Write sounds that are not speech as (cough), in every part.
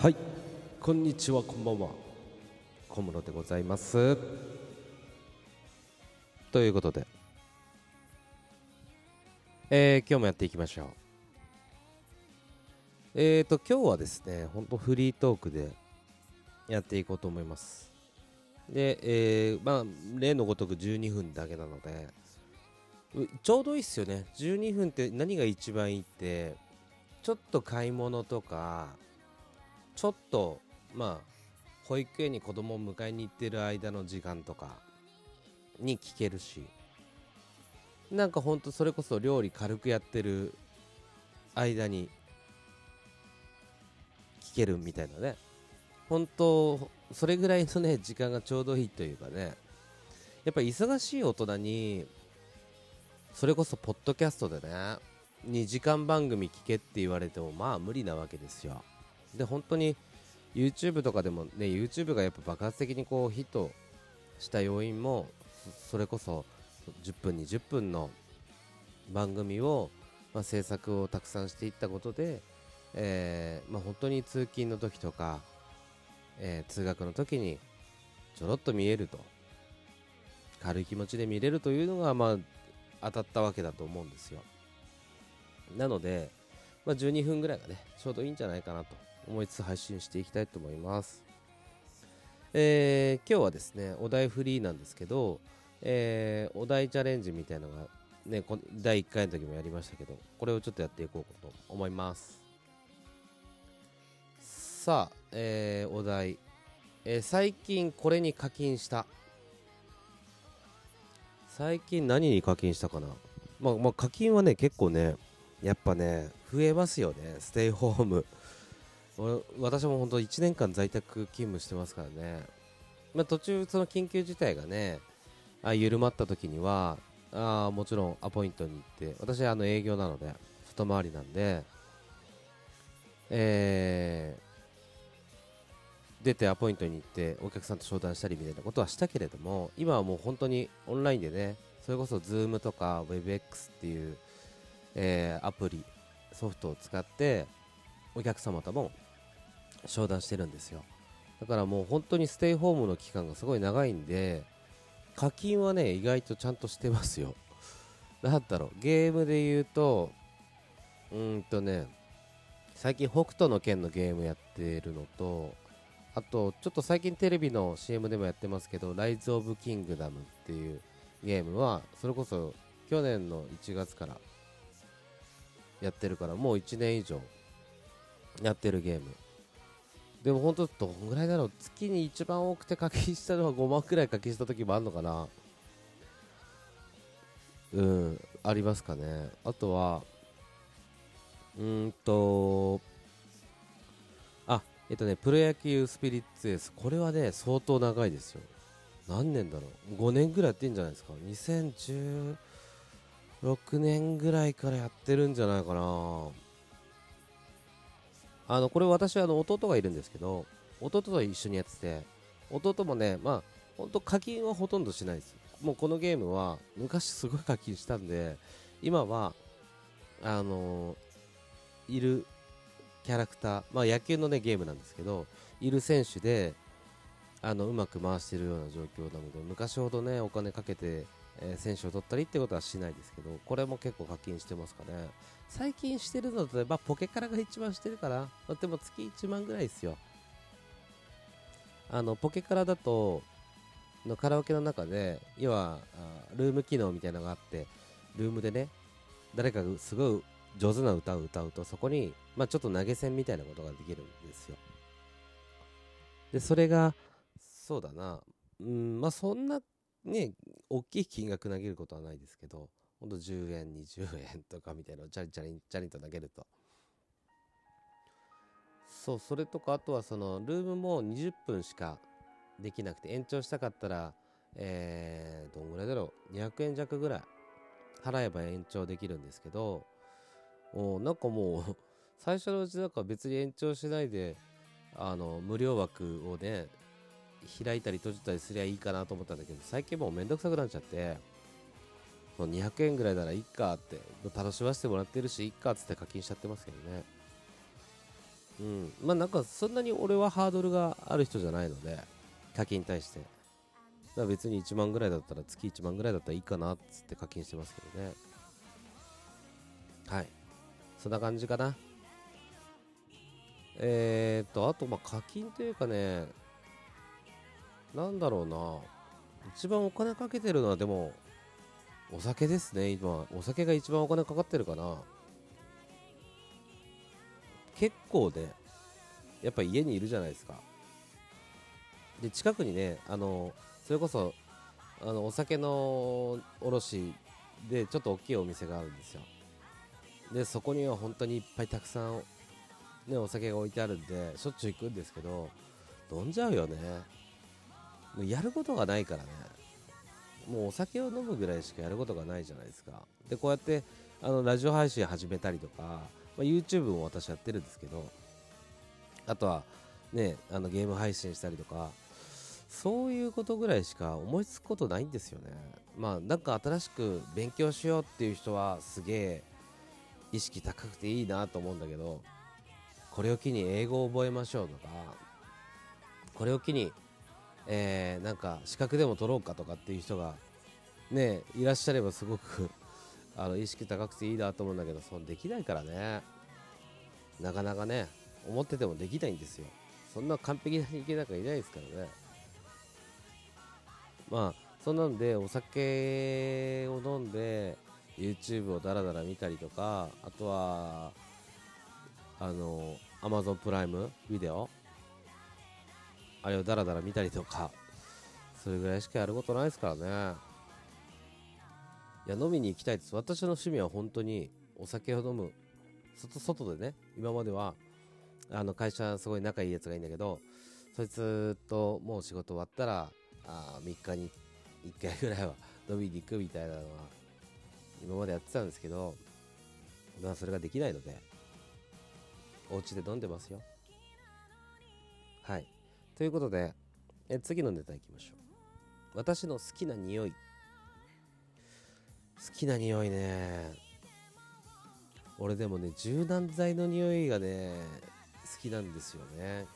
はい。こんにちはこんばんは。小室でございます。ということで。えー、今日もやっていきましょう。えーと今日はですねほんとフリートークでやっていこうと思います。で、えー、まあ例のごとく12分だけなのでちょうどいいっすよね。12分って何が一番いいってちょっと買い物とかちょっとまあ保育園に子供を迎えに行ってる間の時間とかに聞けるしなんかほんとそれこそ料理軽くやってる間に聞けるみたいなね。本当それぐらいのね時間がちょうどいいというかね。やっぱ忙しい大人にそれこそポッドキャストでね2時間番組聞けって言われてもまあ無理なわけですよ。で本当に YouTube とかでもね YouTube がやっぱ爆発的にこうヒットした要因もそれこそ10分20分の番組を、まあ、制作をたくさんしていったことで、えーまあ、本当に通勤の時とか、えー、通学の時にちょろっと見えると。軽い気持ちで見れるというのが、まあ、当たったわけだと思うんですよ。なので、まあ、12分ぐらいがねちょうどいいんじゃないかなと。思いつつ配信していきたいと思います。えー、今日はですね、お題フリーなんですけど、えー、お題チャレンジみたいなのが、ね、第1回の時もやりましたけど、これをちょっとやっていこうと思います。さあ、えー、お題、え、最近これに課金した。最近何に課金したかなまあ、まあ、課金はね、結構ね、やっぱね、増えますよね、ステイホーム。私も本当1年間在宅勤務してますからね、まあ、途中その緊急事態がねあ緩まった時にはあもちろんアポイントに行って私はあの営業なので外回りなんで、えー、出てアポイントに行ってお客さんと商談したりみたいなことはしたけれども今はもう本当にオンラインでねそれこそ Zoom とか WebX っていう、えー、アプリソフトを使ってお客様とも商談してるんですよ。だからもう本当にステイホームの期間がすごい長いんで課金はね意外とちゃんとしてますよ。(laughs) なんだろうゲームで言うとうんとね最近北斗の拳のゲームやってるのとあとちょっと最近テレビの CM でもやってますけどライズ・オブ・キングダムっていうゲームはそれこそ去年の1月からやってるからもう1年以上やってるゲーム。でも本当どんぐらいだろう。月に一番多くて課金したのは5万くらい課金した時もあるのかな。うんありますかね。あとはうんとあえっとねプロ野球スピリッツエース。これはね相当長いですよ。何年だろう。5年ぐらいやってんじゃないですか。2016年ぐらいからやってるんじゃないかな。あのこれ私はあの弟がいるんですけど弟と一緒にやってて弟もねまあ本当課金はほとんどしないですもうこのゲームは昔すごい課金したんで今はあのー、いるキャラクターまあ野球のねゲームなんですけどいる選手であのうまく回してるような状況なので昔ほどねお金かけて、えー、選手を取ったりってことはしないですけどこれも結構課金してますかね最近してるのと、まあ、ポケカラが一番してるかな。でも月1万ぐらいですよ。あの、ポケカラだと、のカラオケの中で、要は、ルーム機能みたいなのがあって、ルームでね、誰かがすごい上手な歌を歌うと、そこに、まあ、ちょっと投げ銭みたいなことができるんですよ。で、それが、そうだな、うん、まあ、そんな、ね、大きい金額投げることはないですけど、ほんと10円20円とかみたいなのをチャリチャリチャリと投げると。そうそれとかあとはそのルームも20分しかできなくて延長したかったらえー、どんぐらいだろう。200円弱ぐらい払えば延長できるんですけどおなんかもう最初のうちなんか別に延長しないであの無料枠をね開いたり閉じたりすりゃいいかなと思ったんだけど最近もうめんどくさくなっちゃって200円ぐらいならいっかって楽しませてもらってるしいっかっつって課金しちゃってますけどね。うん。まあなんかそんなに俺はハードルがある人じゃないので課金に対して。だから別に1万ぐらいだったら月1万ぐらいだったらいいかなっつって課金してますけどね。はい。そんな感じかな。えー、っとあとまあ課金というかねなんだろうな。一番お金かけてるのはでもお酒ですね今。お酒が一番お金かかってるかな。結構ねやっぱ家にいるじゃないですか。で近くにねあのそれこそあのお酒の卸でちょっと大きいお店があるんですよ。でそこには本当にいっぱいたくさん、ね、お酒が置いてあるんでしょっちゅう行くんですけど飲んじゃうよね。もうやることがないからね。もうお酒を飲むぐらいしかやることがないじゃないですか。でこうやってあのラジオ配信始めたりとか、まあ、YouTube も私やってるんですけどあとはねあのゲーム配信したりとかそういうことぐらいしか思いつくことないんですよね。まあなんか新しく勉強しようっていう人はすげえ意識高くていいなと思うんだけどこれを機に英語を覚えましょうとかこれを機にえー、なんか資格でも取ろうかとかっていう人がねいらっしゃればすごく (laughs) あの意識高くていいなと思うんだけどそのできないからね。なかなかね思っててもできないんですよ。そんな完璧な人間なんかいないですからね。まあそんなんでお酒を飲んで YouTube をダラダラ見たりとかあとはあの Amazon プライムビデオあれをダラダラ見たりとかそれぐらいしかやることないですからね。いや飲みに行きたいです。私の趣味は本当にお酒を飲む。外外でね今まではあの会社すごい仲いいやつがいいんだけどそいつともう仕事終わったらあ3日に1回ぐらいは飲みに行くみたいなのは今までやってたんですけどまあそれができないのでお家で飲んでますよ。はい。ということでえ次のネタいきましょう。私の好きな匂い。好きな匂いね。俺でもね柔軟剤の匂いがね好きなんですよね。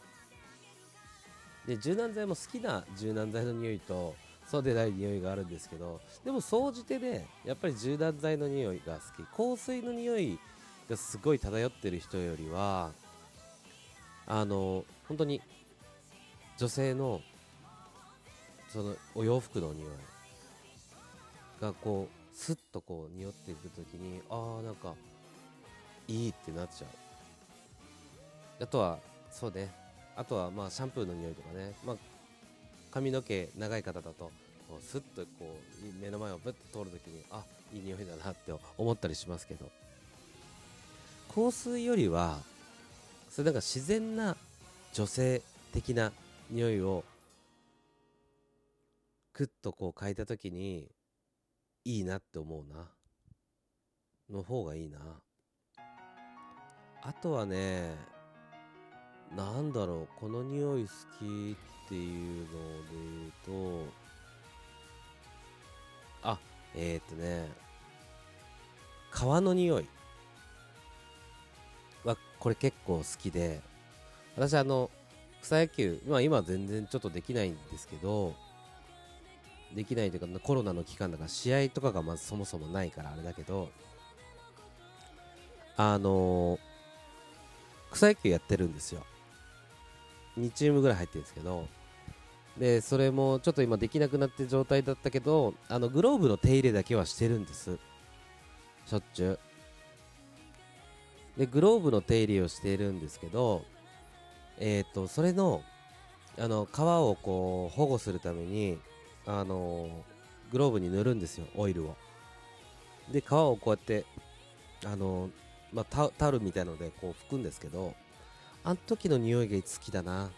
で柔軟剤も好きな柔軟剤の匂いとそうでない匂いがあるんですけどでも総じてねやっぱり柔軟剤の匂いが好き。香水の匂いがすごい漂ってる人よりはあの本当に女性のそのお洋服の匂いがこうスッとこう匂っていく時にああなんかいいってなっちゃう。あとはそうね。あとはまあシャンプーの匂いとかね、まあ、髪の毛長い方だとこうスッとこう目の前をぶっと通るときにあいい匂いだなって思ったりしますけど。香水よりはそれなんか自然な女性的な匂いをクッとこう嗅いだ時にいいなって思うな。の方がいいな。あとはねなんだろうこの匂い好きっていうので言うとあえー、っとね皮の匂い。はこれ結構好きで。私あの草野球、まあ、今は全然ちょっとできないんですけどできないというかコロナの期間だから試合とかがまずそもそもないからあれだけどあのー、草野球やってるんですよ。2チームぐらい入ってるんですけどでそれもちょっと今できなくなって状態だったけどあのグローブの手入れだけはしてるんです。しょっちゅう。でグローブの手入れをしているんですけどえっ、ー、とそれのあの皮をこう保護するためにあのグローブに塗るんですよオイルを。で皮をこうやってあの、まあ、タオルみたいのでこう拭くんですけどあの時の匂いが好きだな。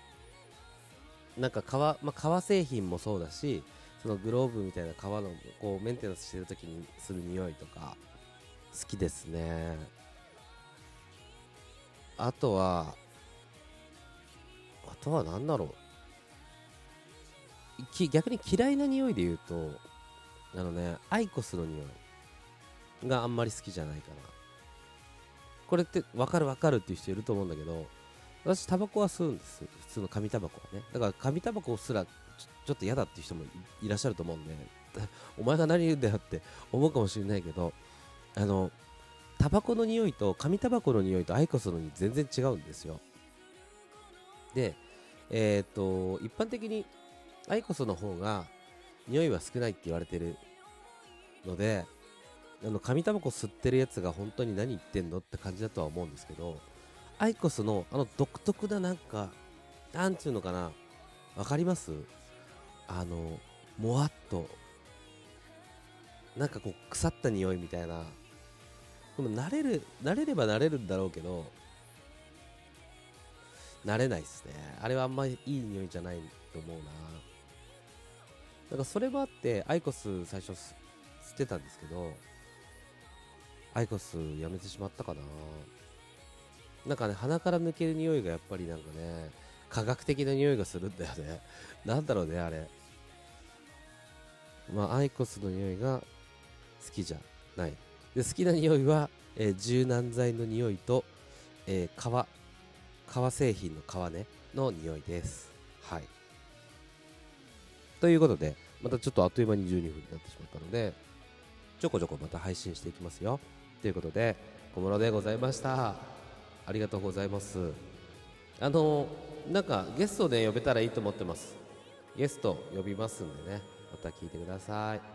なんか革,、まあ、革製品もそうだしそのグローブみたいな革のこうメンテナンスしてる時にする匂いとか好きですね。あとはとは何だろう。逆に嫌いな匂いで言うとあのねアイコスの匂い。があんまり好きじゃないかなこれって分かる分かるっていう人いると思うんだけど私タバコは吸うんです。普通の紙タバコはね。だから紙タバコすらちょちょっと嫌だっていう人もいらっしゃると思うんで。(laughs) お前が何言うんだよって思うかもしれないけどあのタバコの匂いと紙タバコの匂いとアイコスの匂い全然違うんですよ。でえっ、と一般的にアイコスの方が匂いは少ないって言われてるのであの紙タバコ吸ってるやつが本当に何言ってんのって感じだとは思うんですけどアイコスのあの独特ななんかなんていうのかなわかります？あのもわっとなんかこう腐った匂いみたいな。でも慣れる慣れれば慣れるんだろうけど慣れないっすね。あれはあんまりいい匂いじゃないと思うな。だからそれもあってアイコス最初吸ってたんですけどアイコスやめてしまったかな。なんかね鼻から抜ける匂いがやっぱりなんかね科学的な匂いがするんだよね。(laughs) なんだろうねあれ。まあアイコスの匂いが好きじゃない。で好きな匂いは、えー柔軟剤の匂いと、えー革革製品の革ねの匂いです。はい。ということでまたちょっとあっという間に12分になってしまったのでちょこちょこまた配信していきますよ。ということで小室でございました。ありがとうございます。あのなんかゲストで呼べたらいいと思ってます。ゲスト呼びますんでねまた聞いてください。